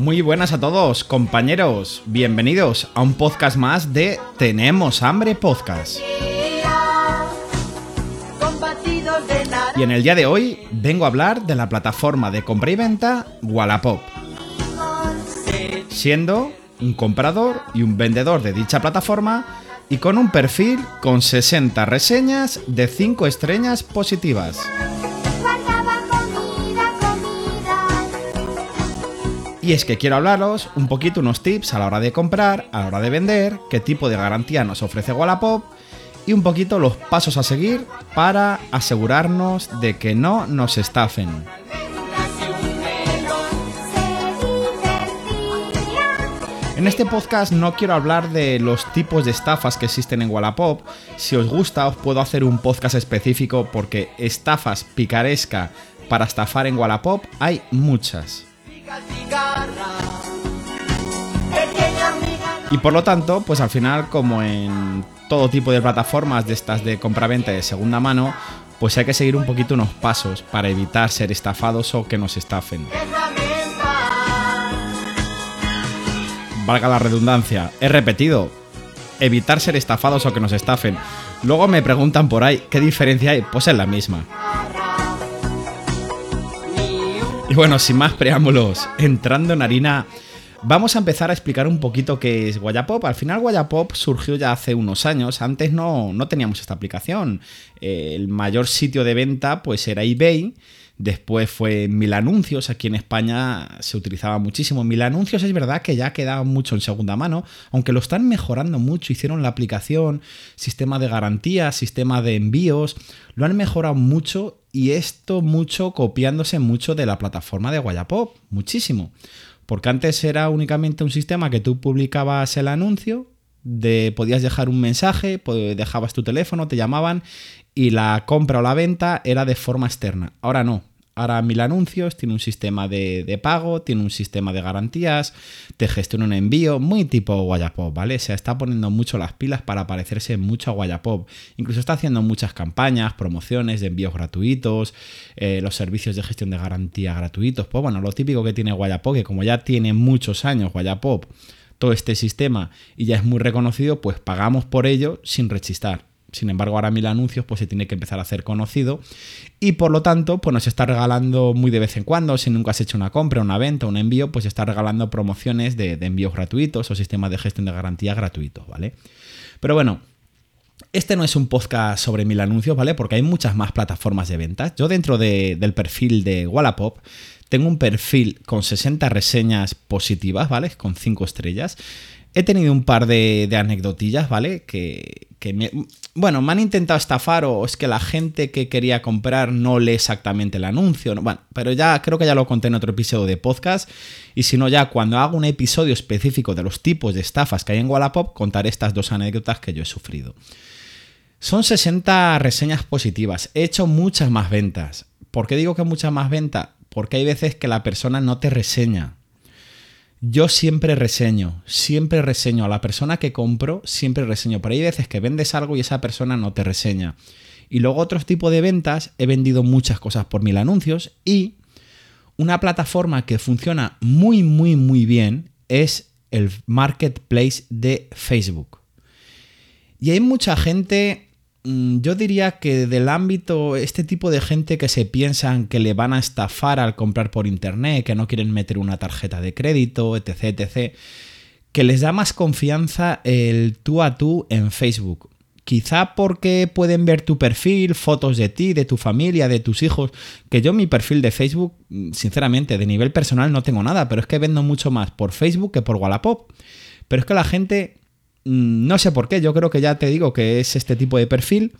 Muy buenas a todos, compañeros. Bienvenidos a un podcast más de Tenemos Hambre Podcast. Y en el día de hoy vengo a hablar de la plataforma de compra y venta Wallapop, siendo un comprador y un vendedor de dicha plataforma y con un perfil con 60 reseñas de 5 estrellas positivas. Y es que quiero hablaros un poquito unos tips a la hora de comprar, a la hora de vender, qué tipo de garantía nos ofrece Wallapop y un poquito los pasos a seguir para asegurarnos de que no nos estafen. En este podcast no quiero hablar de los tipos de estafas que existen en Wallapop. Si os gusta os puedo hacer un podcast específico porque estafas picaresca para estafar en Wallapop hay muchas. Y por lo tanto, pues al final, como en todo tipo de plataformas de estas de compraventa de segunda mano, pues hay que seguir un poquito unos pasos para evitar ser estafados o que nos estafen. Valga la redundancia, he repetido, evitar ser estafados o que nos estafen. Luego me preguntan por ahí, ¿qué diferencia hay? Pues es la misma. Y bueno, sin más preámbulos, entrando en harina, vamos a empezar a explicar un poquito qué es Wallapop. Al final Wallapop surgió ya hace unos años, antes no, no teníamos esta aplicación. Eh, el mayor sitio de venta pues era eBay, después fue Mil Anuncios, aquí en España se utilizaba muchísimo. Mil Anuncios es verdad que ya quedaba mucho en segunda mano, aunque lo están mejorando mucho, hicieron la aplicación, sistema de garantía, sistema de envíos, lo han mejorado mucho y esto mucho copiándose mucho de la plataforma de Wallapop, muchísimo. Porque antes era únicamente un sistema que tú publicabas el anuncio, de, podías dejar un mensaje, dejabas tu teléfono, te llamaban y la compra o la venta era de forma externa. Ahora no. Ahora Mil Anuncios tiene un sistema de, de pago, tiene un sistema de garantías, te gestiona un envío, muy tipo Wallapop, ¿vale? Se está poniendo mucho las pilas para parecerse mucho a Wallapop. Incluso está haciendo muchas campañas, promociones de envíos gratuitos, eh, los servicios de gestión de garantía gratuitos. Pues bueno, lo típico que tiene Wallapop, que como ya tiene muchos años Wallapop, todo este sistema y ya es muy reconocido, pues pagamos por ello sin rechistar. Sin embargo, ahora mil anuncios pues se tiene que empezar a hacer conocido y por lo tanto pues nos está regalando muy de vez en cuando, si nunca has hecho una compra, una venta, un envío, pues está regalando promociones de, envíos gratuitos o sistemas de gestión de garantía gratuitos, ¿vale? Pero bueno, este no es un podcast sobre mil anuncios, ¿vale? Porque hay muchas más plataformas de ventas. Yo dentro de- del perfil de Wallapop tengo un perfil con 60 reseñas positivas, ¿vale? Con 5 estrellas. He tenido un par de, de anecdotillas, ¿vale? Que, me, bueno, me han intentado estafar o es que la gente que quería comprar no lee exactamente el anuncio. ¿no? Bueno, pero ya creo que ya lo conté en otro episodio de podcast. Y si no, ya cuando hago un episodio específico de los tipos de estafas que hay en Wallapop, contaré estas dos anécdotas que yo he sufrido. Son 60 reseñas positivas. He hecho muchas más ventas. ¿Por qué digo que muchas más ventas? Porque hay veces que la persona no te reseña. Yo siempre reseño, siempre reseño a la persona que compro, siempre reseño. Pero hay veces que vendes algo y esa persona no te reseña. Y luego otro tipo de ventas, he vendido muchas cosas por mil anuncios y una plataforma que funciona muy, muy, muy bien es el marketplace de Facebook. Y hay mucha gente, yo diría que del ámbito, este tipo de gente que se piensan que le van a estafar al comprar por internet, que no quieren meter una tarjeta de crédito, etc, etc, que les da más confianza el tú a tú en Facebook. Quizá porque pueden ver tu perfil, fotos de ti, de tu familia, de tus hijos. Que yo mi perfil de Facebook, mm, sinceramente, de nivel personal no tengo nada, pero es que vendo mucho más por Facebook que por Wallapop. Pero es que la gente, mm, no sé por qué, yo creo que ya te digo que es este tipo de perfil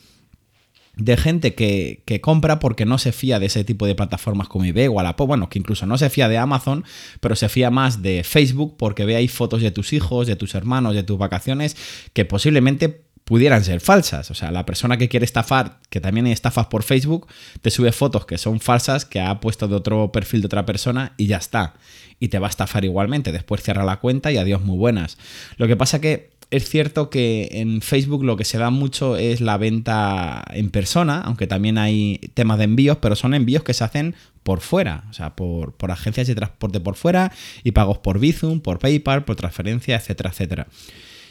de gente que, que compra porque no se fía de ese tipo de plataformas como eBay o Wallapop, bueno, que incluso no se fía de Amazon, pero se fía más de Facebook porque ve ahí fotos de tus hijos, de tus hermanos, de tus vacaciones, que posiblemente pudieran ser falsas. O sea, la persona que quiere estafar, que también hay estafas por Facebook, te sube fotos que son falsas, que ha puesto de otro perfil de otra persona y ya está. Y te va a estafar igualmente. Después cierra la cuenta y adiós muy buenas. Lo que pasa que es cierto que en Facebook lo que se da mucho es la venta en persona, aunque también hay temas de envíos, pero son envíos que se hacen por fuera, o sea, por, por agencias de transporte por fuera y pagos por Bizum, por PayPal, por transferencia, etcétera, etcétera.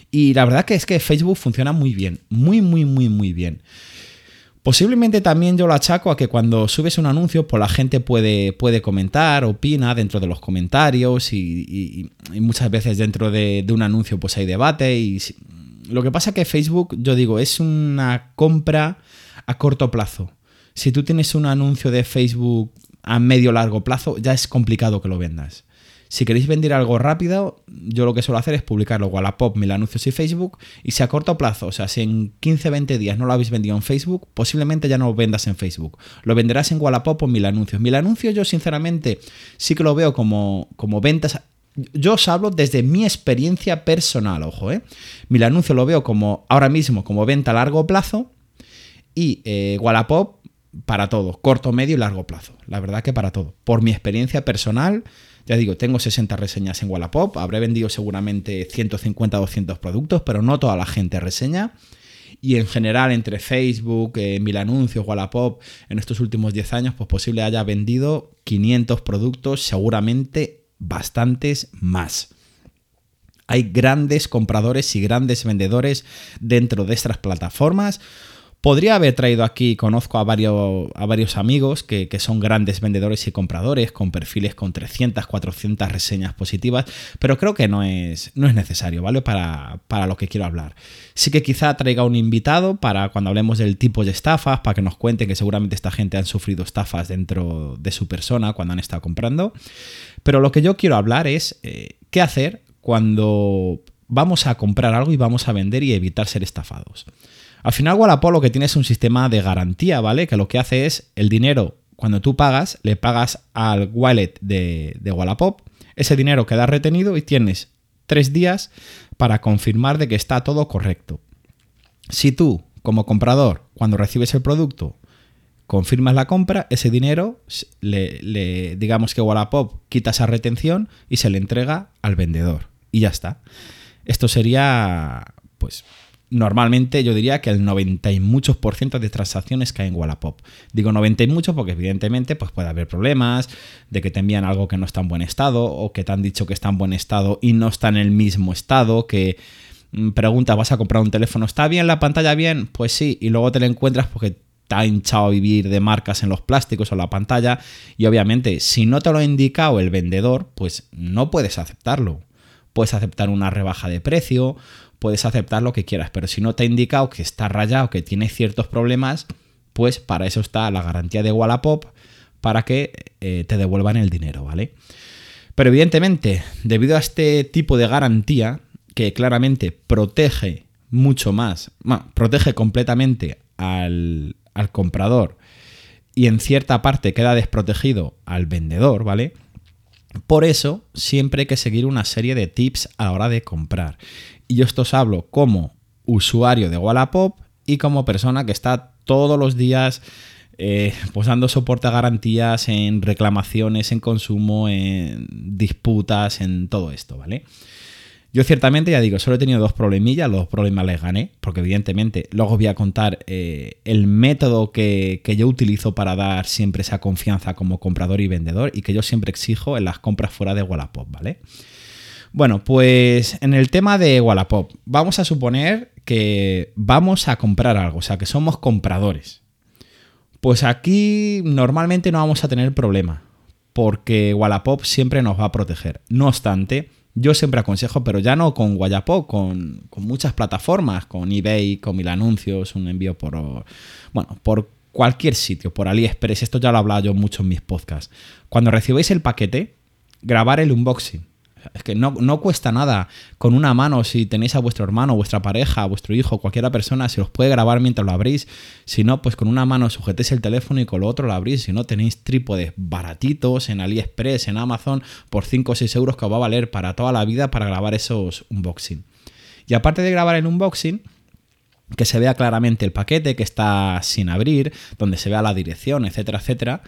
Y la verdad que es que Facebook funciona muy bien, muy, muy, muy, muy bien. Posiblemente también yo lo achaco a que cuando subes un anuncio, pues la gente puede, puede comentar, opina dentro de los comentarios y, muchas veces dentro de, de un anuncio pues hay debate. Y lo que pasa que Facebook, yo digo, es una compra a corto plazo. Si tú tienes un anuncio de Facebook a medio largo plazo, ya es complicado que lo vendas. Si queréis vender algo rápido, yo lo que suelo hacer es publicarlo Wallapop, mil anuncios y Facebook. Y si a corto plazo, o sea, si en 15-20 días no lo habéis vendido en Facebook, posiblemente ya no lo vendas en Facebook. Lo venderás en Wallapop o mil anuncios. Mil anuncios yo sinceramente sí que lo veo como, como ventas yo os hablo desde mi experiencia personal, ojo, ¿eh? Mil anuncio lo veo como ahora mismo como venta a largo plazo y eh, Wallapop para todo, corto, medio y largo plazo. La verdad que para todo. Por mi experiencia personal, ya digo, tengo 60 reseñas en Wallapop, habré vendido seguramente 150 200 productos, pero no toda la gente reseña. Y en general, entre Facebook, eh, Mil Anuncios, Wallapop, en estos últimos 10 años, pues posible haya vendido 500 productos, seguramente bastantes más. Hay grandes compradores y grandes vendedores dentro de estas plataformas. Podría haber traído aquí, conozco a varios, amigos que, que son grandes vendedores y compradores con perfiles con 300, 400 reseñas positivas, pero creo que no es, no es necesario, ¿vale? Para, para lo que quiero hablar. Sí que quizá traiga un invitado para cuando hablemos del tipo de estafas, para que nos cuenten que seguramente esta gente han sufrido estafas dentro de su persona cuando han estado comprando. Pero lo que yo quiero hablar es eh, qué hacer cuando vamos a comprar algo y vamos a vender y evitar ser estafados. Al final Wallapop lo que tiene es un sistema de garantía, ¿vale? Que lo que hace es el dinero, cuando tú pagas, le pagas al wallet de, de Wallapop, ese dinero queda retenido y tienes tres días para confirmar de que está todo correcto. Si tú, como comprador, cuando recibes el producto, confirmas la compra, ese dinero, le, le- digamos que Wallapop quita esa retención y se le entrega al vendedor. Y ya está. Esto sería, pues, normalmente yo diría que el 90 y muchos por ciento de transacciones caen en Wallapop. Digo 90 y mucho porque evidentemente pues puede haber problemas de que te envían algo que no está en buen estado o que te han dicho que está en buen estado y no está en el mismo estado, que mm, pregunta, ¿vas a comprar un teléfono? ¿Está bien la pantalla bien? Pues sí, y luego te lo encuentras porque te ha hinchado a vivir de marcas en los plásticos o la pantalla y obviamente si no te lo ha indicado el vendedor, pues no puedes aceptarlo. Puedes aceptar una rebaja de precio, puedes aceptar lo que quieras, pero si no te ha indicado que está rayado, que tiene ciertos problemas, pues para eso está la garantía de Wallapop para que eh, te devuelvan el dinero, ¿vale? Pero evidentemente, debido a este tipo de garantía, que claramente protege mucho más, protege completamente al, al comprador y en cierta parte queda desprotegido al vendedor, ¿vale? Por eso siempre hay que seguir una serie de tips a la hora de comprar. Y yo esto os hablo como usuario de Wallapop y como persona que está todos los días eh, pues dando soporte a garantías en reclamaciones, en consumo, en disputas, en todo esto, ¿vale? Yo ciertamente, ya digo, solo he tenido dos problemillas, los dos problemas les gané, porque evidentemente luego os voy a contar eh, el método que, que yo utilizo para dar siempre esa confianza como comprador y vendedor y que yo siempre exijo en las compras fuera de Wallapop, ¿vale? Bueno, pues en el tema de Wallapop, vamos a suponer que vamos a comprar algo, o sea, que somos compradores. Pues aquí normalmente no vamos a tener problema, porque Wallapop siempre nos va a proteger. No obstante, yo siempre aconsejo, pero ya no con Wallapop, con, muchas plataformas, con eBay, con mil anuncios, un envío por, bueno, por cualquier sitio, por AliExpress, esto ya lo he hablado yo mucho en mis podcasts. Cuando recibáis el paquete, grabar el unboxing. Es que no, no cuesta nada. Con una mano, si tenéis a vuestro hermano, vuestra pareja, vuestro hijo, cualquiera persona, se os puede grabar mientras lo abrís. Si no, pues con una mano sujetéis el teléfono y con lo otro lo abrís. Si no, tenéis trípodes baratitos en AliExpress, en Amazon, por 5 o 6 euros que os va a valer para toda la vida para grabar esos unboxing. Y aparte de grabar el unboxing, que se vea claramente el paquete que está sin abrir, donde se vea la dirección, etcétera, etcétera.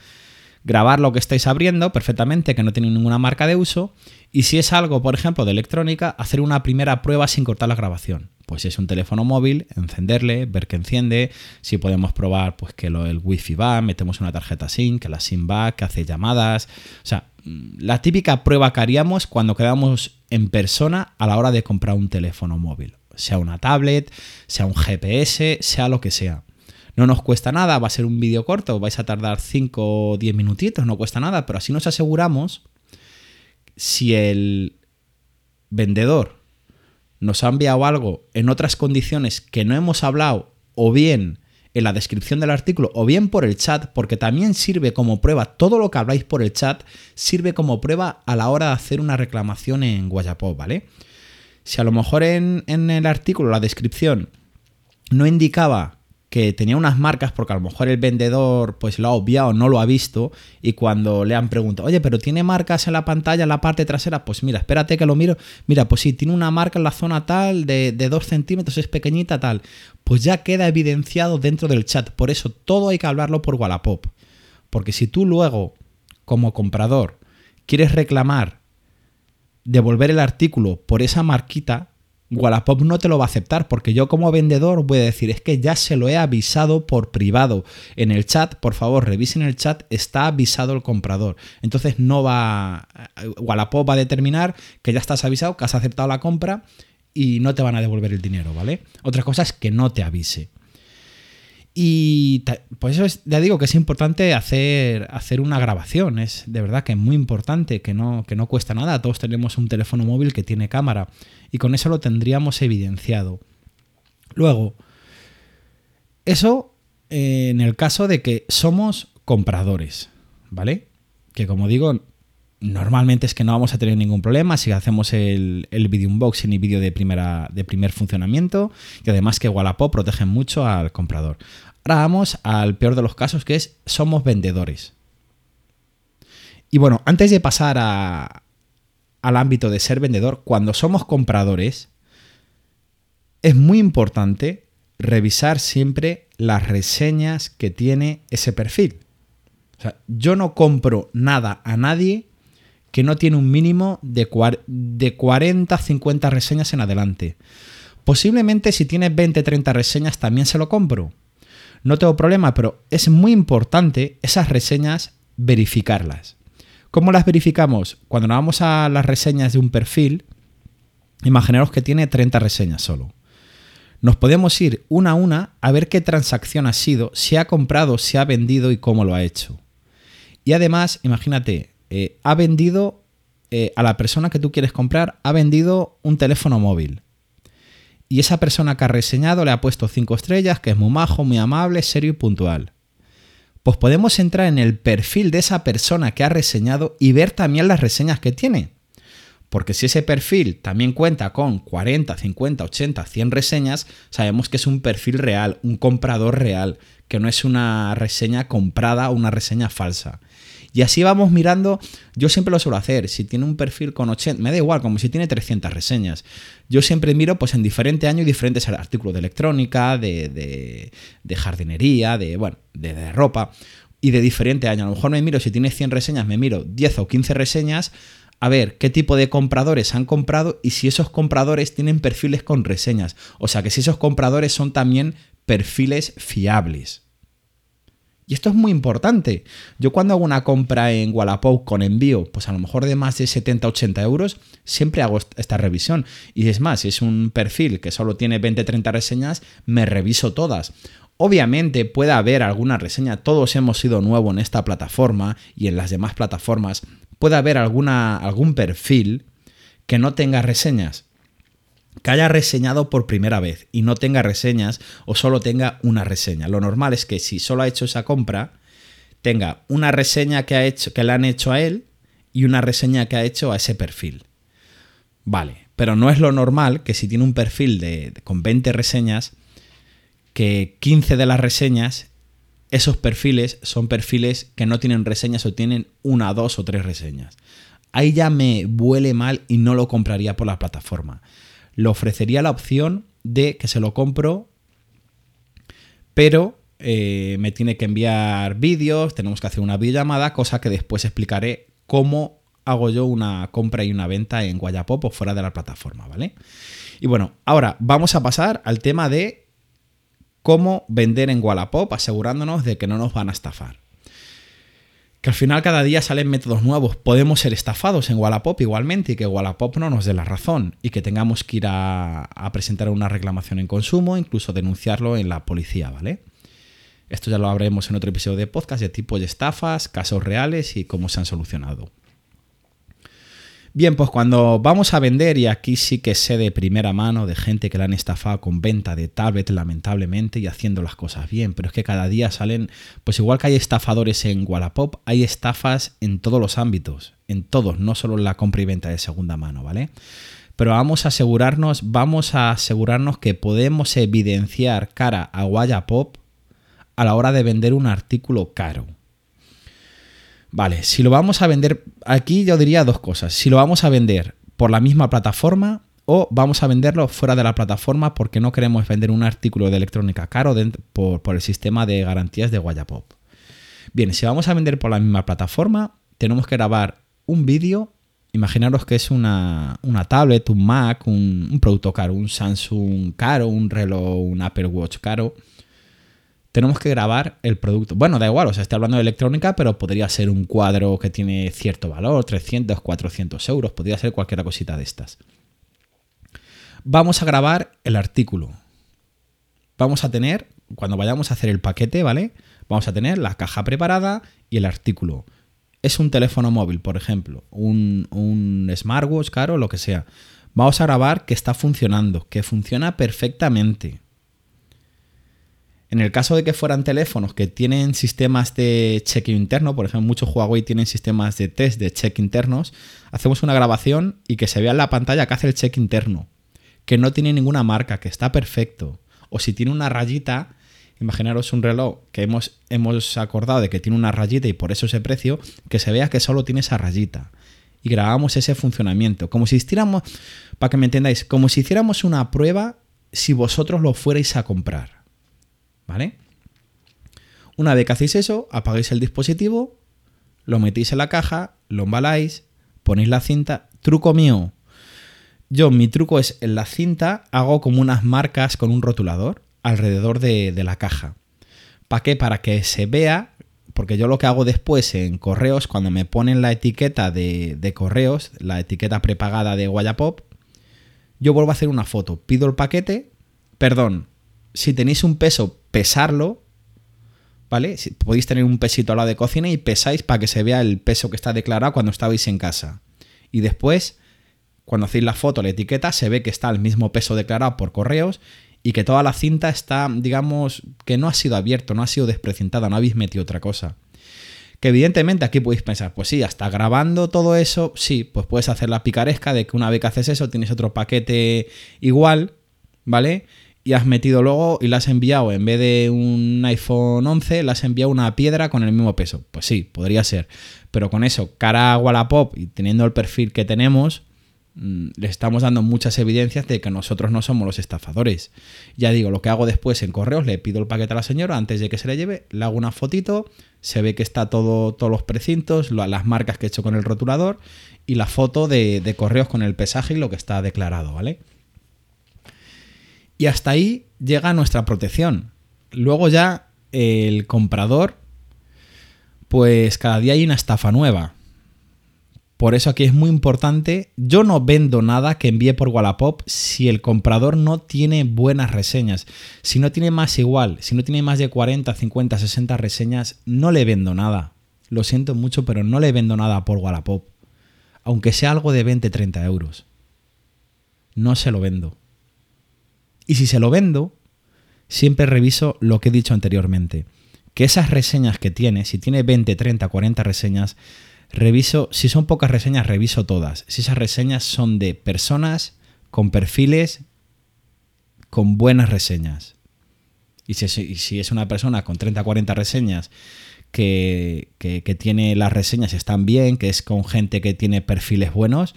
Grabar lo que estáis abriendo perfectamente, que no tiene ninguna marca de uso. Y si es algo, por ejemplo, de electrónica, hacer una primera prueba sin cortar la grabación. Pues si es un teléfono móvil, encenderle, ver que enciende. Si podemos probar, pues que lo, el wifi va, metemos una tarjeta SIM, que la SIM va, que hace llamadas. O sea, mm, la típica prueba que haríamos cuando quedamos en persona a la hora de comprar un teléfono móvil sea una tablet, sea un GPS, sea lo que sea. No nos cuesta nada, va a ser un vídeo corto, vais a tardar 5 o 10 minutitos, no cuesta nada, pero así nos aseguramos si el vendedor nos ha enviado algo en otras condiciones que no hemos hablado o bien en la descripción del artículo o bien por el chat, porque también sirve como prueba, todo lo que habláis por el chat sirve como prueba a la hora de hacer una reclamación en Guayapop, ¿vale? Si a lo mejor en, en el artículo, la descripción, no indicaba que tenía unas marcas porque a lo mejor el vendedor pues lo ha obviado, no lo ha visto y cuando le han preguntado, oye, pero tiene marcas en la pantalla, en la parte trasera, pues mira, espérate que lo miro, mira, pues sí, tiene una marca en la zona tal de, de 2 centímetros, es pequeñita tal, pues ya queda evidenciado dentro del chat, por eso todo hay que hablarlo por Wallapop, porque si tú luego, como comprador, quieres reclamar devolver el artículo por esa marquita, Wallapop no te lo va a aceptar porque yo como vendedor voy a decir es que ya se lo he avisado por privado en el chat, por favor revisen el chat, está avisado el comprador. Entonces no va, Wallapop va a determinar que ya estás avisado, que has aceptado la compra y no te van a devolver el dinero, ¿vale? Otra cosa es que no te avise. Y ta- pues eso es, ya digo que es importante hacer, hacer una grabación, es de verdad que es muy importante, que no, que no cuesta nada, todos tenemos un teléfono móvil que tiene cámara y con eso lo tendríamos evidenciado. Luego, eso eh, en el caso de que somos compradores, ¿vale? Que como digo, normalmente es que no vamos a tener ningún problema si hacemos el, el video unboxing y vídeo de, de primer funcionamiento y además que Wallapop protege mucho al comprador. Ahora vamos al peor de los casos que es somos vendedores. Y bueno, antes de pasar al ámbito de ser vendedor, cuando somos compradores, es muy importante revisar siempre las reseñas que tiene ese perfil. O sea, yo no compro nada a nadie que no tiene un mínimo de, de 40, 50 reseñas en adelante. Posiblemente si tiene 20, 30 reseñas también se lo compro. No tengo problema, pero es muy importante esas reseñas verificarlas. ¿Cómo las verificamos? Cuando nos vamos a las reseñas de un perfil, imaginaros que tiene 30 reseñas solo. Nos podemos ir una a una a ver qué transacción ha sido, si ha comprado, si ha vendido y cómo lo ha hecho. Y además, imagínate, eh, ha vendido eh, a la persona que tú quieres comprar, ha vendido un teléfono móvil. Y esa persona que ha reseñado le ha puesto 5 estrellas, que es muy majo, muy amable, serio y puntual. Pues podemos entrar en el perfil de esa persona que ha reseñado y ver también las reseñas que tiene. Porque si ese perfil también cuenta con 40, 50, 80, 100 reseñas, sabemos que es un perfil real, un comprador real, que no es una reseña comprada o una reseña falsa. Y así vamos mirando, yo siempre lo suelo hacer, si tiene un perfil con 80, me da igual, como si tiene 300 reseñas. Yo siempre miro pues en diferente año diferentes artículos de electrónica, de, de, de jardinería, de, bueno, de, de ropa y de diferente año. A lo mejor me miro, si tiene 100 reseñas, me miro 10 o 15 reseñas a ver qué tipo de compradores han comprado y si esos compradores tienen perfiles con reseñas. O sea que si esos compradores son también perfiles fiables. Y esto es muy importante. Yo cuando hago una compra en Wallapop con envío, pues a lo mejor de más de 70-80 euros, siempre hago est- esta revisión. Y es más, si es un perfil que solo tiene 20-30 reseñas, me reviso todas. Obviamente puede haber alguna reseña, todos hemos sido nuevos en esta plataforma y en las demás plataformas, puede haber alguna, algún perfil que no tenga reseñas que haya reseñado por primera vez y no tenga reseñas o solo tenga una reseña. Lo normal es que si solo ha hecho esa compra, tenga una reseña que, ha hecho, que le han hecho a él y una reseña que ha hecho a ese perfil. Vale, pero no es lo normal que si tiene un perfil de, con 20 reseñas, que 15 de las reseñas, esos perfiles son perfiles que no tienen reseñas o tienen una, dos o tres reseñas. Ahí ya me huele mal y no lo compraría por la plataforma. Le ofrecería la opción de que se lo compro, pero eh, me tiene que enviar vídeos, tenemos que hacer una videollamada, cosa que después explicaré cómo hago yo una compra y una venta en Guayapop o fuera de la plataforma, ¿vale? Y bueno, ahora vamos a pasar al tema de cómo vender en Wallapop asegurándonos de que no nos van a estafar. Que al final cada día salen métodos nuevos. Podemos ser estafados en Wallapop igualmente y que Wallapop no nos dé la razón y que tengamos que ir a, presentar una reclamación en consumo, incluso denunciarlo en la policía, ¿vale? Esto ya lo hablaremos en otro episodio de podcast de tipos de estafas, casos reales y cómo se han solucionado. Bien, pues cuando vamos a vender, y aquí sí que sé de primera mano de gente que la han estafado con venta de tablet, lamentablemente, y haciendo las cosas bien, pero es que cada día salen, pues igual que hay estafadores en Wallapop, hay estafas en todos los ámbitos, en todos, no solo en la compra y venta de segunda mano, ¿vale? Pero vamos a asegurarnos, vamos a asegurarnos que podemos evidenciar cara a Wallapop a la hora de vender un artículo caro. Vale, si lo vamos a vender, aquí yo diría dos cosas. Si lo vamos a vender por la misma plataforma o vamos a venderlo fuera de la plataforma porque no queremos vender un artículo de electrónica caro por, el sistema de garantías de Wallapop. Bien, si vamos a vender por la misma plataforma, tenemos que grabar un vídeo. Imaginaros que es una, una tablet, un Mac, un, un producto caro, un Samsung caro, un reloj, un Apple Watch caro tenemos que grabar el producto. Bueno, da igual, o sea, estoy hablando de electrónica, pero podría ser un cuadro que tiene cierto valor, 300, 400 euros, podría ser cualquier cosita de estas. Vamos a grabar el artículo. Vamos a tener, cuando vayamos a hacer el paquete, ¿vale? Vamos a tener la caja preparada y el artículo. Es un teléfono móvil, por ejemplo, un, un smartwatch, caro, lo que sea. Vamos a grabar que está funcionando, que funciona perfectamente. En el caso de que fueran teléfonos que tienen sistemas de chequeo interno, por ejemplo, muchos Huawei tienen sistemas de test de check internos, hacemos una grabación y que se vea en la pantalla que hace el check interno, que no tiene ninguna marca, que está perfecto. O si tiene una rayita, imaginaros un reloj que hemos, hemos acordado de que tiene una rayita y por eso ese precio, que se vea que solo tiene esa rayita. Y grabamos ese funcionamiento, como si hiciéramos, para que me entendáis, como si hiciéramos una prueba si vosotros lo fuerais a comprar. ¿Vale? Una vez que hacéis eso, apagáis el dispositivo, lo metéis en la caja, lo embaláis, ponéis la cinta. Truco mío. Yo, mi truco es en la cinta hago como unas marcas con un rotulador alrededor de, de la caja. ¿Para qué? Para que se vea, porque yo lo que hago después en correos, cuando me ponen la etiqueta de, de correos, la etiqueta prepagada de Wallapop, yo vuelvo a hacer una foto. Pido el paquete, perdón, si tenéis un peso, pesarlo, ¿vale? Si- podéis tener un pesito al lado de cocina y pesáis para que se vea el peso que está declarado cuando estabais en casa. Y después, cuando hacéis la foto, la etiqueta, se ve que está el mismo peso declarado por correos y que toda la cinta está, digamos, que no ha sido abierto, no ha sido desprecintada, no habéis metido otra cosa. Que evidentemente aquí podéis pensar, pues sí, hasta grabando todo eso, sí, pues puedes hacer la picaresca de que una vez que haces eso tienes otro paquete igual, ¿vale? Y has metido luego y le has enviado, en vez de un iPhone 11, le has enviado una piedra con el mismo peso. Pues sí, podría ser. Pero con eso, cara a Wallapop y teniendo el perfil que tenemos, mm, le estamos dando muchas evidencias de que nosotros no somos los estafadores. Ya digo, lo que hago después en correos, le pido el paquete a la señora antes de que se le lleve, le hago una fotito, se ve que está todo, todos los precintos, las marcas que he hecho con el rotulador y la foto de, de correos con el pesaje y lo que está declarado, ¿vale? Y hasta ahí llega nuestra protección. Luego ya el comprador, pues cada día hay una estafa nueva. Por eso aquí es muy importante, yo no vendo nada que envíe por Wallapop si el comprador no tiene buenas reseñas. Si no tiene más igual, si no tiene más de 40, 50, 60 reseñas, no le vendo nada. Lo siento mucho, pero no le vendo nada por Wallapop. Aunque sea algo de 20, 30 euros. No se lo vendo. Y si se lo vendo, siempre reviso lo que he dicho anteriormente. Que esas reseñas que tiene, si tiene 20, 30, 40 reseñas, reviso, si son pocas reseñas, reviso todas. Si esas reseñas son de personas con perfiles con buenas reseñas. Y si, es- una persona con 30 40 reseñas que, que- que tiene las reseñas están bien, que es con gente que tiene perfiles buenos,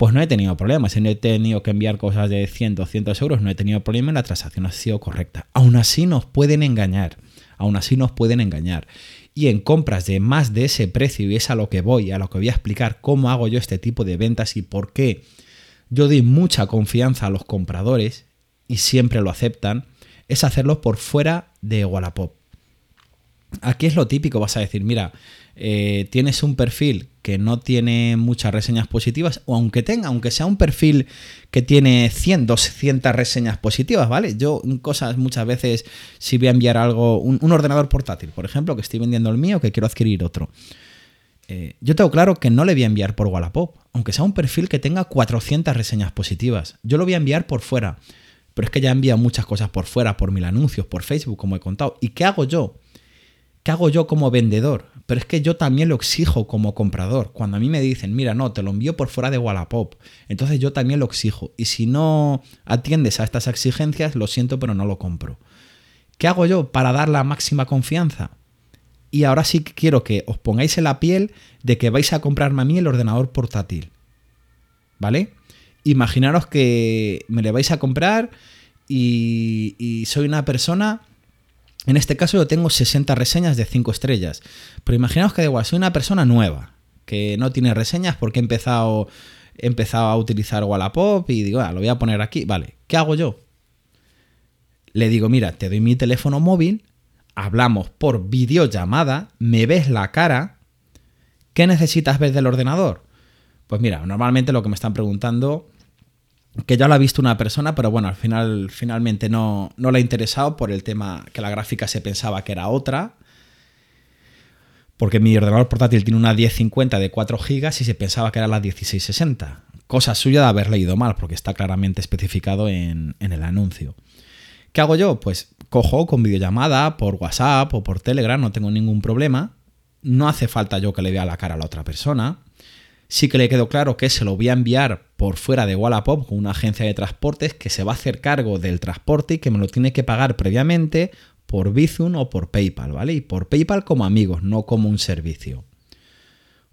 pues no he tenido problemas. Si no he tenido que enviar cosas de 100, 200 euros, no he tenido problema y la transacción ha sido correcta. Aún así nos pueden engañar. Aún así nos pueden engañar. Y en compras de más de ese precio, y es a lo que voy, a lo que voy a explicar cómo hago yo este tipo de ventas y por qué yo doy mucha confianza a los compradores y siempre lo aceptan, es hacerlo por fuera de Wallapop. Aquí es lo típico, vas a decir, mira, eh, tienes un perfil que no tiene muchas reseñas positivas, o aunque tenga, aunque sea un perfil que tiene 100, 200 reseñas positivas, ¿vale? Yo cosas muchas veces, si voy a enviar algo, un, ordenador portátil, por ejemplo, que estoy vendiendo el mío, que quiero adquirir otro. Eh, yo tengo claro que no le voy a enviar por Wallapop, aunque sea un perfil que tenga 400 reseñas positivas. Yo lo voy a enviar por fuera. Pero es que ya envía muchas cosas por fuera, por mil anuncios, por Facebook, como he contado. ¿Y qué hago yo? ¿Qué hago yo como vendedor? Pero es que yo también lo exijo como comprador. Cuando a mí me dicen, mira, no, te lo envío por fuera de Wallapop, entonces yo también lo exijo. Y si no atiendes a estas exigencias, lo siento, pero no lo compro. ¿Qué hago yo para dar la máxima confianza? Y ahora sí que quiero que os pongáis en la piel de que vais a comprarme a mí el ordenador portátil. ¿Vale? Imaginaros que me le vais a comprar y soy una persona en este caso yo tengo 60 reseñas de 5 estrellas. Pero imaginaos que da igual, soy una persona nueva, que no tiene reseñas porque he empezado, he empezado a utilizar Wallapop y digo, ah, lo voy a poner aquí. Vale, ¿qué hago yo? Le digo, mira, te doy mi teléfono móvil, hablamos por videollamada, me ves la cara, ¿qué necesitas ver del ordenador? Pues mira, normalmente lo que me están preguntando que ya lo ha visto una persona, pero bueno, al final finalmente no, no le ha interesado por el tema que la gráfica se pensaba que era otra. Porque mi ordenador portátil tiene una 1050 de 4 GB y se pensaba que era la 1660. Cosa suya de haber leído mal, porque está claramente especificado en, en el anuncio. ¿Qué hago yo? Pues cojo con videollamada, por WhatsApp o por Telegram, no tengo ningún problema. No hace falta yo que le vea la cara a la otra persona. Sí que le quedó claro que se lo voy a enviar por fuera de Wallapop con una agencia de transportes que se va a hacer cargo del transporte y que me lo tiene que pagar previamente por Bizum o por PayPal, ¿vale? Y por PayPal como amigos, no como un servicio.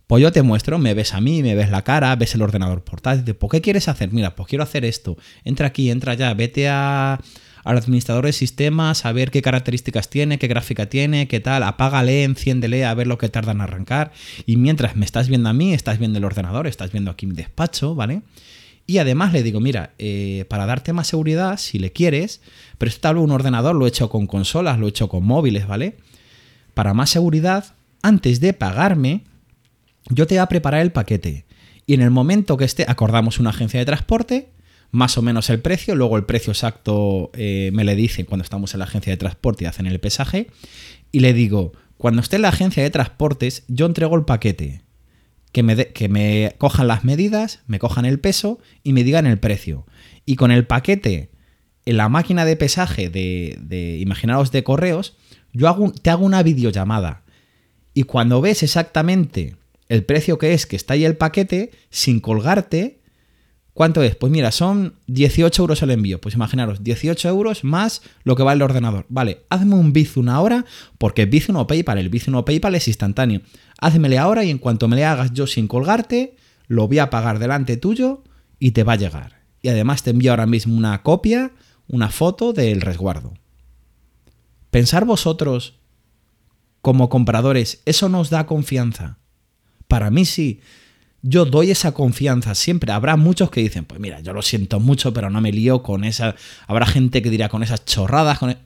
Pues yo te muestro, me ves a mí, me ves la cara, ves el ordenador portátil. ¿Por qué quieres hacer? Mira, pues quiero hacer esto. Entra aquí, entra allá, vete a, al administrador de sistemas a ver qué características tiene, qué gráfica tiene, qué tal. Apágale, enciéndele, a ver lo que tarda en arrancar. Y mientras me estás viendo a mí, estás viendo el ordenador, estás viendo aquí mi despacho, ¿vale? Y además le digo, mira, eh, para darte más seguridad, si le quieres, pero esto de un ordenador, lo he hecho con consolas, lo he hecho con móviles, ¿vale? Para más seguridad, antes de pagarme, yo te voy a preparar el paquete. Y en el momento que esté, acordamos una agencia de transporte, más o menos el precio, luego el precio exacto eh, me le dicen cuando estamos en la agencia de transporte y hacen el pesaje, y le digo, cuando esté en la agencia de transportes, yo entrego el paquete, que me, que me cojan las medidas, me cojan el peso y me digan el precio. Y con el paquete, en la máquina de pesaje de, de imaginaos de correos, yo te hago una videollamada. Y cuando ves exactamente el precio que es, que está ahí el paquete, sin colgarte, ¿cuánto es? Pues mira, son 18 euros el envío. Pues imaginaros, 18 euros más lo que va el ordenador. Vale, hazme un Bizum ahora, porque Bizum o PayPal, el Bizum o PayPal es instantáneo. Házmele ahora y en cuanto me le hagas yo sin colgarte, lo voy a pagar delante tuyo y te va a llegar. Y además te envío ahora mismo una copia, una foto del resguardo. Pensar vosotros como compradores, ¿eso nos da confianza? Para mí sí. Yo doy esa confianza siempre. Habrá muchos que dicen, pues mira, yo lo siento mucho, pero no me lío con esa... Habrá gente que dirá con esas chorradas. E-".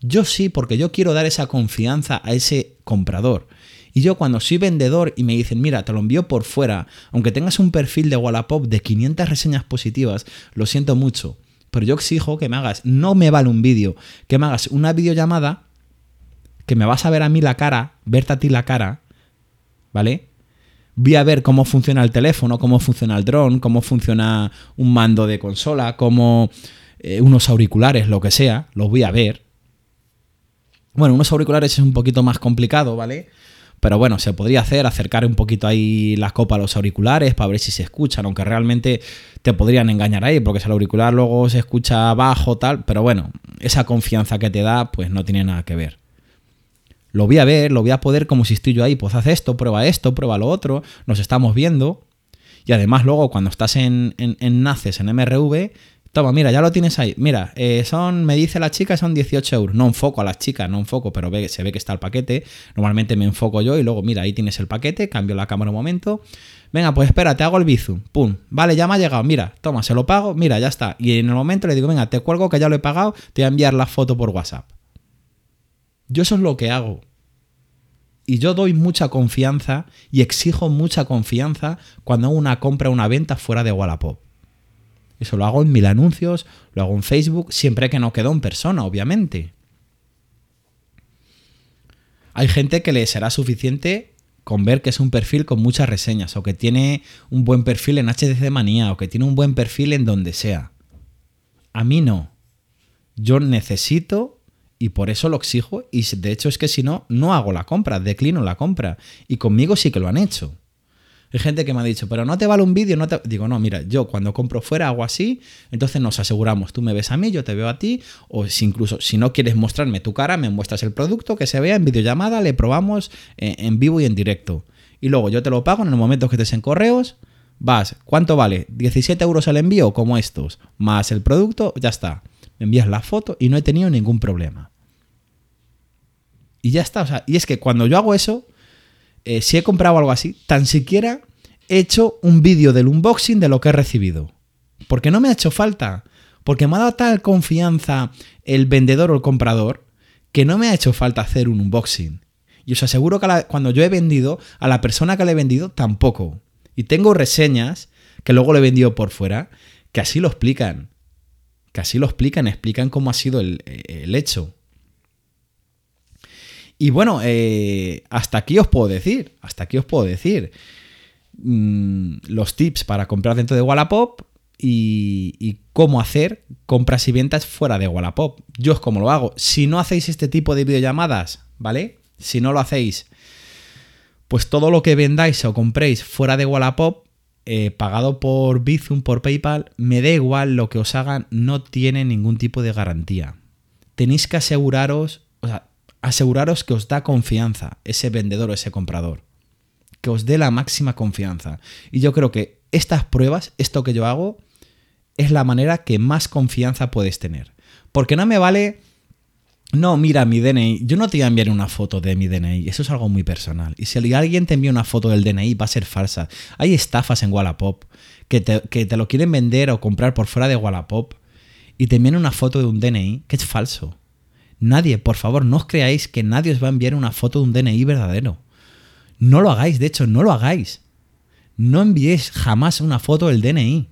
Yo sí, porque yo quiero dar esa confianza a ese comprador. Y yo cuando soy vendedor y me dicen, mira, te lo envío por fuera, aunque tengas un perfil de Wallapop de 500 reseñas positivas, lo siento mucho. Pero yo exijo que me hagas, no me vale un vídeo, que me hagas una videollamada, que me vas a ver a mí la cara, verte a ti la cara, ¿vale? Voy a ver cómo funciona el teléfono, cómo funciona el dron, cómo funciona un mando de consola, cómo eh, unos auriculares, lo que sea, los voy a ver. Bueno, unos auriculares es un poquito más complicado, ¿vale? Pero bueno, se podría hacer, acercar un poquito ahí la copa a los auriculares para ver si se escuchan, aunque realmente te podrían engañar ahí, porque si el auricular luego se escucha bajo, tal, pero bueno, esa confianza que te da, pues no tiene nada que ver. Lo voy a ver, lo voy a poder como si estoy yo ahí, pues haz esto, prueba esto, prueba lo otro, nos estamos viendo. Y además luego cuando estás en, en, en Naces, en MRV, toma, mira, ya lo tienes ahí. Mira, eh, son, me dice la chica, son 18 euros. No enfoco a las chicas, no enfoco, pero ve, se ve que está el paquete. Normalmente me enfoco yo y luego, mira, ahí tienes el paquete, cambio la cámara un momento. Venga, pues espera, te hago el bizum. Pum, vale, ya me ha llegado. Mira, toma, se lo pago, mira, ya está. Y en el momento le digo, venga, te cuelgo que ya lo he pagado, te voy a enviar la foto por WhatsApp. Yo eso es lo que hago. Y yo doy mucha confianza y exijo mucha confianza cuando hago una compra una venta fuera de Wallapop. Eso lo hago en mil anuncios, lo hago en Facebook, siempre que no quedo en persona, obviamente. Hay gente que le será suficiente con ver que es un perfil con muchas reseñas, o que tiene un buen perfil en HDC Manía, o que tiene un buen perfil en donde sea. A mí no. Yo necesito y por eso lo exijo y de hecho es que si no, no hago la compra, declino la compra. Y conmigo sí que lo han hecho. Hay gente que me ha dicho, pero no te vale un vídeo, no te... Digo, no, mira, yo cuando compro fuera hago así, entonces nos aseguramos, tú me ves a mí, yo te veo a ti, o si incluso si no quieres mostrarme tu cara, me muestras el producto, que se vea en videollamada, le probamos en, en vivo y en directo. Y luego yo te lo pago en el momento que estés en correos, vas, ¿cuánto vale? 17 euros el envío, como estos, más el producto, ya está. Me envías la foto y no he tenido ningún problema. Y ya está, o sea, y es que cuando yo hago eso, eh, si he comprado algo así, tan siquiera he hecho un vídeo del unboxing de lo que he recibido. Porque no me ha hecho falta. Porque me ha dado tal confianza el vendedor o el comprador que no me ha hecho falta hacer un unboxing. Y os aseguro que la- cuando yo he vendido, a la persona que le he vendido tampoco. Y tengo reseñas que luego le he vendido por fuera que así lo explican. Que así lo explican, explican cómo ha sido el, el hecho. Y bueno, eh, hasta aquí os puedo decir, hasta aquí os puedo decir mm, los tips para comprar dentro de Wallapop y, y cómo hacer compras y ventas fuera de Wallapop. Yo es como lo hago. Si no hacéis este tipo de videollamadas, ¿vale? Si no lo hacéis, pues todo lo que vendáis o compréis fuera de Wallapop, eh, pagado por Bizum, por PayPal, me da igual lo que os hagan, no tiene ningún tipo de garantía. Tenéis que aseguraros, o sea, aseguraros que os da confianza ese vendedor o ese comprador. Que os dé la máxima confianza. Y yo creo que estas pruebas, esto que yo hago, es la manera que más confianza puedes tener. Porque no me vale. No, mira mi DNI. Yo no te voy a enviar una foto de mi DNI. Eso es algo muy personal. Y si alguien te envía una foto del DNI, va a ser falsa. Hay estafas en Wallapop que te, que te lo quieren vender o comprar por fuera de Wallapop y te envían una foto de un DNI que es falso. Nadie, por favor, no os creáis que nadie os va a enviar una foto de un DNI verdadero. No lo hagáis, de hecho, no lo hagáis. No enviéis jamás una foto del DNI.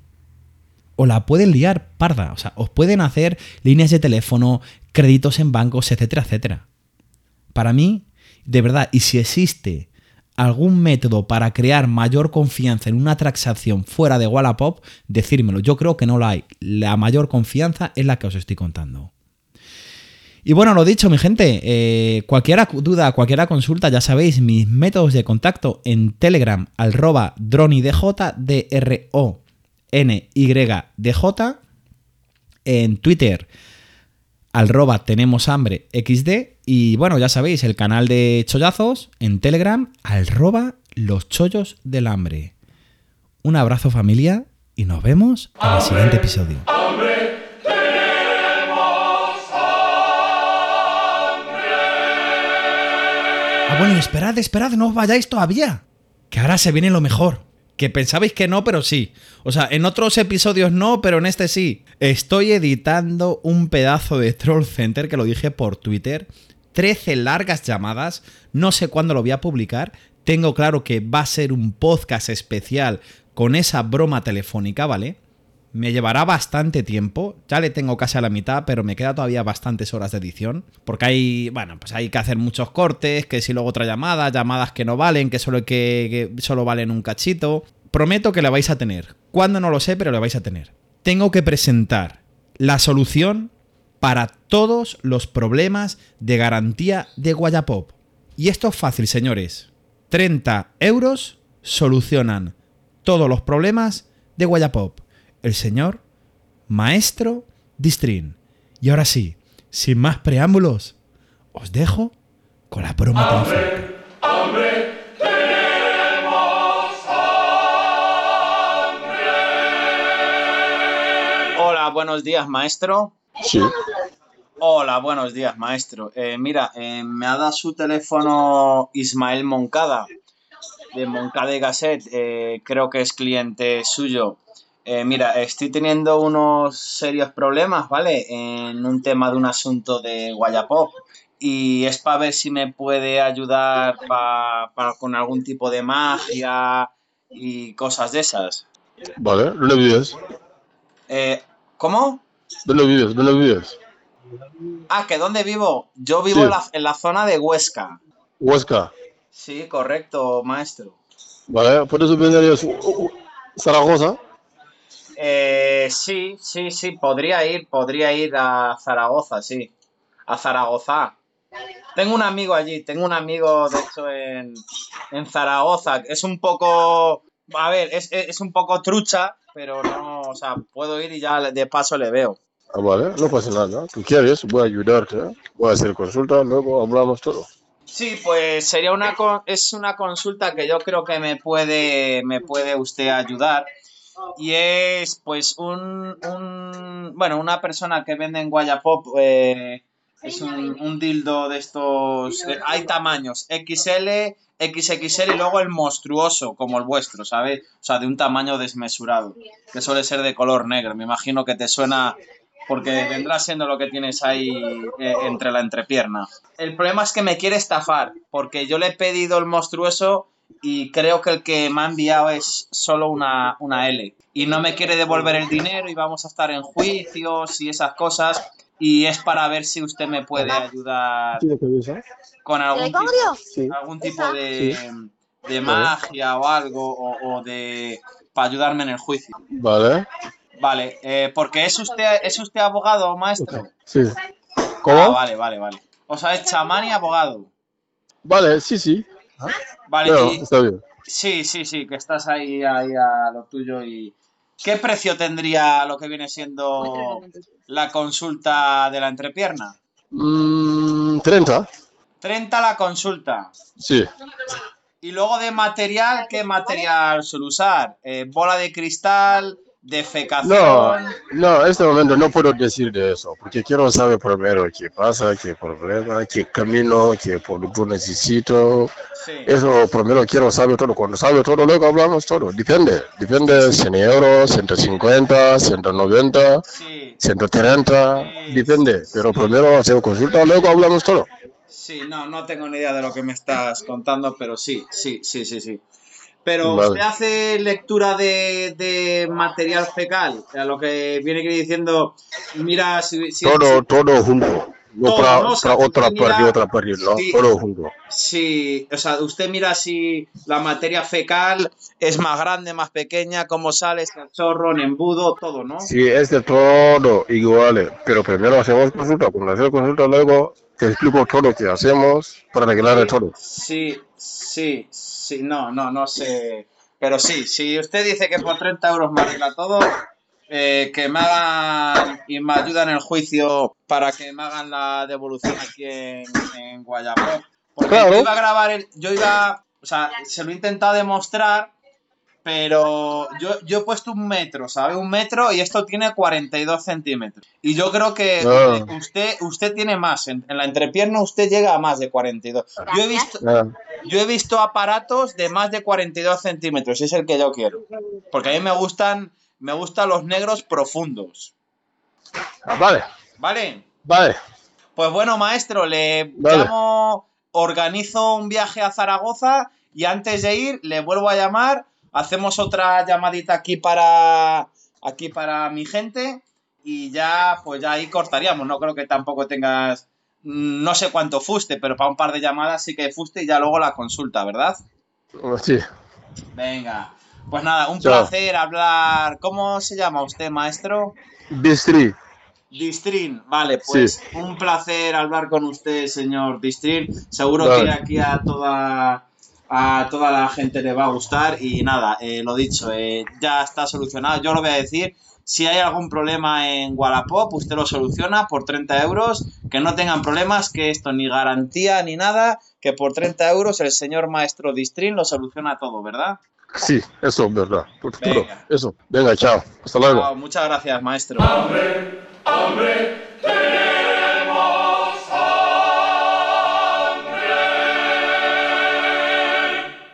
O la pueden liar parda. O sea, os pueden hacer líneas de teléfono, créditos en bancos, etcétera, etcétera. Para mí, de verdad, y si existe algún método para crear mayor confianza en una transacción fuera de Wallapop, decírmelo. Yo creo que no lo hay. La mayor confianza es la que os estoy contando. Y bueno, lo dicho, mi gente, eh, cualquier duda, cualquier consulta, ya sabéis, mis métodos de contacto en Telegram, arroba dronidj, D-R-O-N-Y-D-J, en Twitter, arroba tenemos hambre XD, y bueno, ya sabéis, el canal de chollazos en Telegram, arroba los chollos del hambre. Un abrazo familia y nos vemos en el siguiente episodio. Ah, bueno, y esperad, esperad, no os vayáis todavía. Que ahora se viene lo mejor. Que pensabais que no, pero sí. O sea, en otros episodios no, pero en este sí. Estoy editando un pedazo de Troll Center que lo dije por Twitter. 13 largas llamadas. No sé cuándo lo voy a publicar. Tengo claro que va a ser un podcast especial con esa broma telefónica, ¿vale? Me llevará bastante tiempo, ya le tengo casi a la mitad, pero me queda todavía bastantes horas de edición, porque hay, bueno, pues hay que hacer muchos cortes, que si luego otra llamada, llamadas que no valen, que solo, que, solo valen un cachito. Prometo que la vais a tener. Cuándo no lo sé, pero la vais a tener. Tengo que presentar la solución para todos los problemas de garantía de Guayapop. Y esto es fácil, señores. 30 euros solucionan todos los problemas de Guayapop. El señor Maestro Distrin. Y ahora sí, sin más preámbulos, os dejo con la promo telefónica. Hola, buenos días, maestro. Sí, Hola, buenos días, maestro. Eh, mira, eh, me ha dado su teléfono Ismael Moncada, de Moncada y Gasset. eh, creo que es cliente suyo. Eh, mira, estoy teniendo unos serios problemas, ¿vale? En un tema de un asunto de Guayapop. Y es para ver si me puede ayudar pa- pa- con algún tipo de magia y cosas de esas. vale. ¿Dónde vives? Eh, ¿Cómo? ¿Dónde vives? ¿Dónde vives? Ah, ¿que dónde vivo? Yo vivo Sí. en, la, en la zona de Huesca. Huesca. Sí, correcto, maestro. Vale. ¿Puedes venir a Zaragoza? Eh, sí, sí, sí, podría ir, podría ir a Zaragoza, sí. A Zaragoza. Tengo un amigo allí, tengo un amigo, de hecho, en, en Zaragoza. Es un poco, a ver, es, es un poco trucha, pero no, o sea, puedo ir y ya de paso le veo. Ah, vale. No pasa nada. Tú quieres, voy a ayudarte. ¿eh? Voy a hacer consulta, luego hablamos todo. Sí, pues sería una con- es una consulta que yo creo que me puede me puede usted ayudar y es pues un, un bueno una persona que vende en Guayapop eh, es un, un dildo de estos eh, hay tamaños XL XXL y luego el monstruoso como el vuestro, ¿sabes? O sea, de un tamaño desmesurado que suele ser de color negro. Me imagino que te suena porque vendrá siendo lo que tienes ahí eh, entre la entrepierna. El problema es que me quiere estafar, porque yo le he pedido el monstruoso y creo que el que me ha enviado es solo una, una L. Y no me quiere devolver el dinero y vamos a estar en juicios y esas cosas. Y es para ver si usted me puede ayudar con algún tipo, algún tipo de, de magia o algo, o, o de... para ayudarme en el juicio. Vale. Vale, eh, porque es usted, es usted abogado, maestro. Sí. Ah, ¿Cómo? vale, vale, vale. O sea, es chamán y abogado. Vale, sí, sí. Vale, Claro, y- está bien. sí, sí, sí, que estás ahí, ahí a lo tuyo y... ¿Qué precio tendría lo que viene siendo la consulta de la entrepierna? Mm, 30. 30 la consulta. Sí. Y luego de material, ¿qué material suele usar? Eh, bola de cristal, defecación. no, en este momento no puedo decir de eso, porque quiero saber primero qué pasa, qué problema, qué camino, qué producto necesito. Sí. Eso primero quiero saber todo. Cuando sabe todo, luego hablamos todo. Depende. Depende 100 euros, 150, 190, Sí, 130. Sí. Depende. Pero primero hacer consulta, luego hablamos todo. sí, no, no tengo ni idea de lo que me estás contando, pero sí, sí, sí, sí, sí. Pero Vale. usted hace lectura de, de material fecal, a lo que viene aquí diciendo, mira, si, si- Todo, todo junto. No Todo, para, ¿no? O sea, para otra mira- parte, otra parte, no. Sí. Todo junto. si, o sea, usted mira si la materia fecal es más grande, más pequeña, cómo sale, es cachorro, en embudo, todo, ¿no? Sí, es de todo igual. Pero primero hacemos consulta. Cuando hacemos consulta, luego te explico todo lo que hacemos para arreglar todo. Sí, sí, sí, no, no, no sé. Pero sí, si usted dice que por 30 euros me arregla todo, eh, que me hagan y me ayudan en el juicio para que me hagan la devolución aquí en, en. Porque Claro. yo iba a grabar, el, yo iba, o sea, se lo he intentado demostrar, pero yo, yo he puesto un metro, ¿sabe? Un metro y esto tiene 42 centímetros. Y yo creo que Ah. usted, usted tiene más, en, en la entrepierna usted llega a más de 42. Yo he visto, Ah, yo he visto aparatos de más de 42 centímetros, es el que yo quiero. Porque a mí me gustan, me gustan los negros profundos. vale, ¿Vale? vale. Pues bueno, maestro, le Vale. llamo, organizo un viaje a Zaragoza y antes de ir le vuelvo a llamar, hacemos otra llamadita aquí para aquí para mi gente y ya pues ya ahí cortaríamos. No creo que tampoco tengas mm, no sé cuánto fuste, pero para un par de llamadas sí que fuste y ya luego la consulta, ¿verdad? Sí. Venga. Pues nada, un Chao. placer hablar. ¿Cómo se llama usted, maestro? Bistri. Distrin, vale, pues Sí. un placer hablar con usted, señor Distrin. Seguro Vale. que aquí a toda a toda la gente le va a gustar y nada, eh, lo dicho, eh, ya está solucionado. Yo lo voy a decir, si hay algún problema en Wallapop, usted lo soluciona por 30 euros, que no tengan problemas, que esto ni garantía ni nada, que por 30 euros el señor maestro Distrin lo soluciona todo, ¿verdad? Sí, eso es verdad. Por futuro. Venga. Eso. Venga, chao. Hasta luego. Chao, muchas gracias, maestro. hambre, hambre,